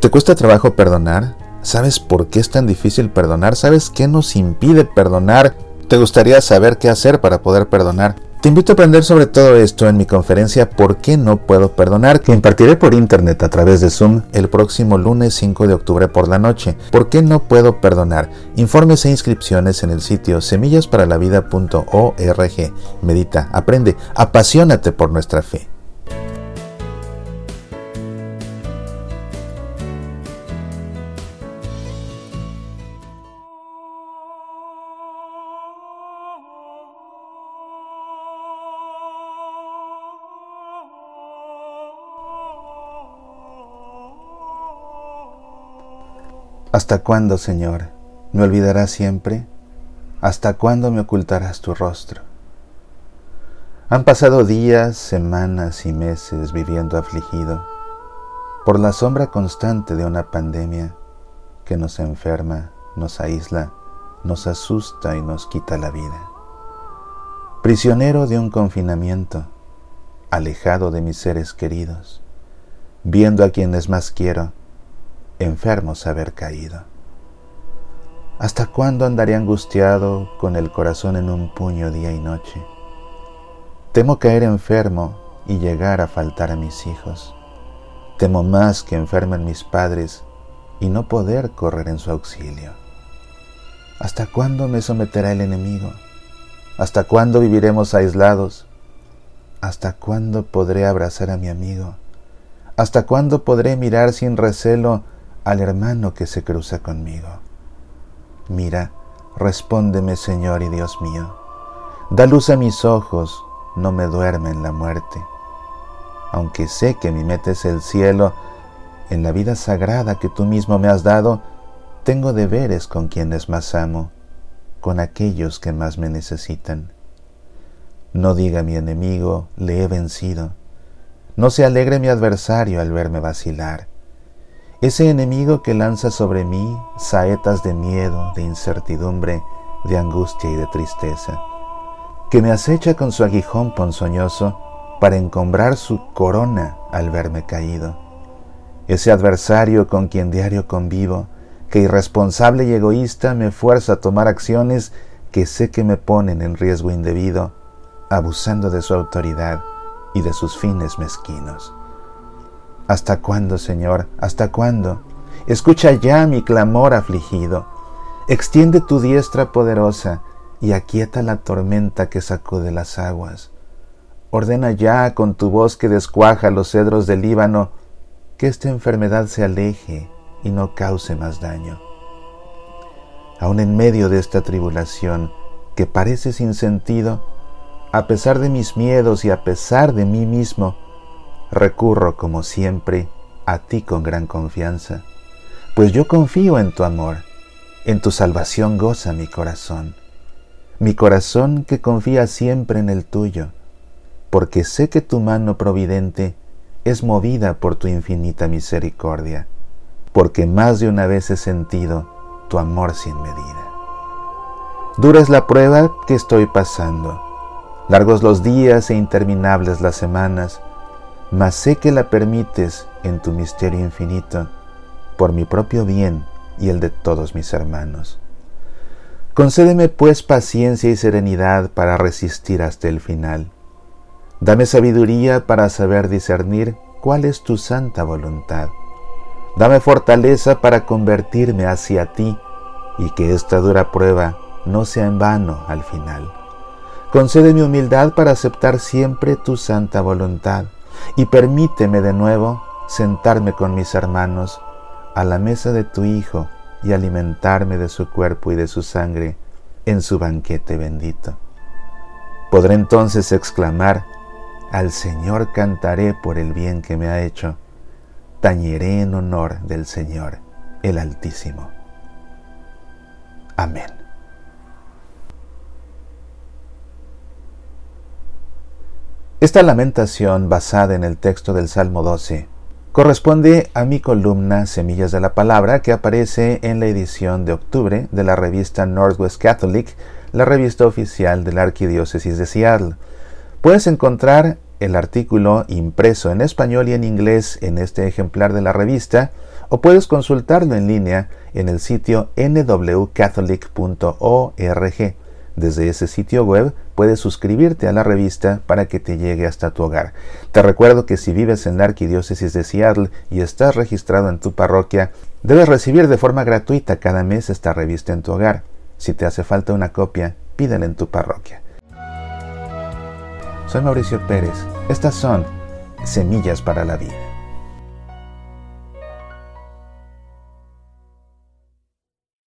¿Te cuesta trabajo perdonar? ¿Sabes por qué es tan difícil perdonar? ¿Sabes qué nos impide perdonar? ¿Te gustaría saber qué hacer para poder perdonar? Te invito a aprender sobre todo esto en mi conferencia ¿Por qué no puedo perdonar? que impartiré por internet a través de Zoom el próximo lunes 5 de octubre por la noche. ¿Por qué no puedo perdonar? Informes e inscripciones en el sitio semillasparalavida.org. Medita, aprende, apasionate por nuestra fe. ¿Hasta cuándo, Señor, me olvidarás siempre? ¿Hasta cuándo me ocultarás tu rostro? Han pasado días, semanas y meses viviendo afligido por la sombra constante de una pandemia que nos enferma, nos aísla, nos asusta y nos quita la vida. Prisionero de un confinamiento, alejado de mis seres queridos, viendo a quienes más quiero, enfermos haber caído. ¿Hasta cuándo andaré angustiado con el corazón en un puño día y noche? Temo caer enfermo y llegar a faltar a mis hijos. Temo más que enfermen mis padres y no poder correr en su auxilio. ¿Hasta cuándo me someterá el enemigo? ¿Hasta cuándo viviremos aislados? ¿Hasta cuándo podré abrazar a mi amigo? ¿Hasta cuándo podré mirar sin recelo al hermano que se cruza conmigo. Mira, respóndeme Señor y Dios mío. Da luz a mis ojos, no me duerme en la muerte. Aunque sé que mi meta es el cielo, en la vida sagrada que tú mismo me has dado, tengo deberes con quienes más amo, con aquellos que más me necesitan. No diga mi enemigo, le he vencido. No se alegre mi adversario al verme vacilar ese enemigo que lanza sobre mí saetas de miedo, de incertidumbre, de angustia y de tristeza, que me acecha con su aguijón ponzoñoso para encombrar su corona al verme caído. Ese adversario con quien diario convivo, que irresponsable y egoísta me fuerza a tomar acciones que sé que me ponen en riesgo indebido, abusando de su autoridad y de sus fines mezquinos. ¿Hasta cuándo, Señor? ¿Hasta cuándo? Escucha ya mi clamor afligido. Extiende tu diestra poderosa y aquieta la tormenta que sacude las aguas. Ordena ya con tu voz que descuaja los cedros del Líbano que esta enfermedad se aleje y no cause más daño. Aun en medio de esta tribulación que parece sin sentido, a pesar de mis miedos y a pesar de mí mismo, recurro como siempre a ti con gran confianza, pues yo confío en tu amor, en tu salvación goza mi corazón, mi corazón que confía siempre en el tuyo, porque sé que tu mano providente es movida por tu infinita misericordia, porque más de una vez he sentido tu amor sin medida. Dura es la prueba que estoy pasando, largos los días e interminables las semanas, mas sé que la permites en tu misterio infinito, por mi propio bien y el de todos mis hermanos. Concédeme pues paciencia y serenidad para resistir hasta el final. Dame sabiduría para saber discernir cuál es tu santa voluntad. Dame fortaleza para convertirme hacia ti y que esta dura prueba no sea en vano al final. Concédeme humildad para aceptar siempre tu santa voluntad y permíteme de nuevo sentarme con mis hermanos a la mesa de tu Hijo y alimentarme de su cuerpo y de su sangre en su banquete bendito. Podré entonces exclamar, al Señor cantaré por el bien que me ha hecho, tañeré en honor del Señor, el Altísimo. Amén. Esta lamentación, basada en el texto del Salmo 12, corresponde a mi columna Semillas de la Palabra que aparece en la edición de octubre de la revista Northwest Catholic, la revista oficial de la Arquidiócesis de Seattle. Puedes encontrar el artículo impreso en español y en inglés en este ejemplar de la revista o puedes consultarlo en línea en el sitio nwcatholic.org. Desde ese sitio web puedes suscribirte a la revista para que te llegue hasta tu hogar. Te recuerdo que si vives en la Arquidiócesis de Seattle y estás registrado en tu parroquia, debes recibir de forma gratuita cada mes esta revista en tu hogar. Si te hace falta una copia, pídela en tu parroquia. Soy Mauricio Pérez. Estas son Semillas para la Vida.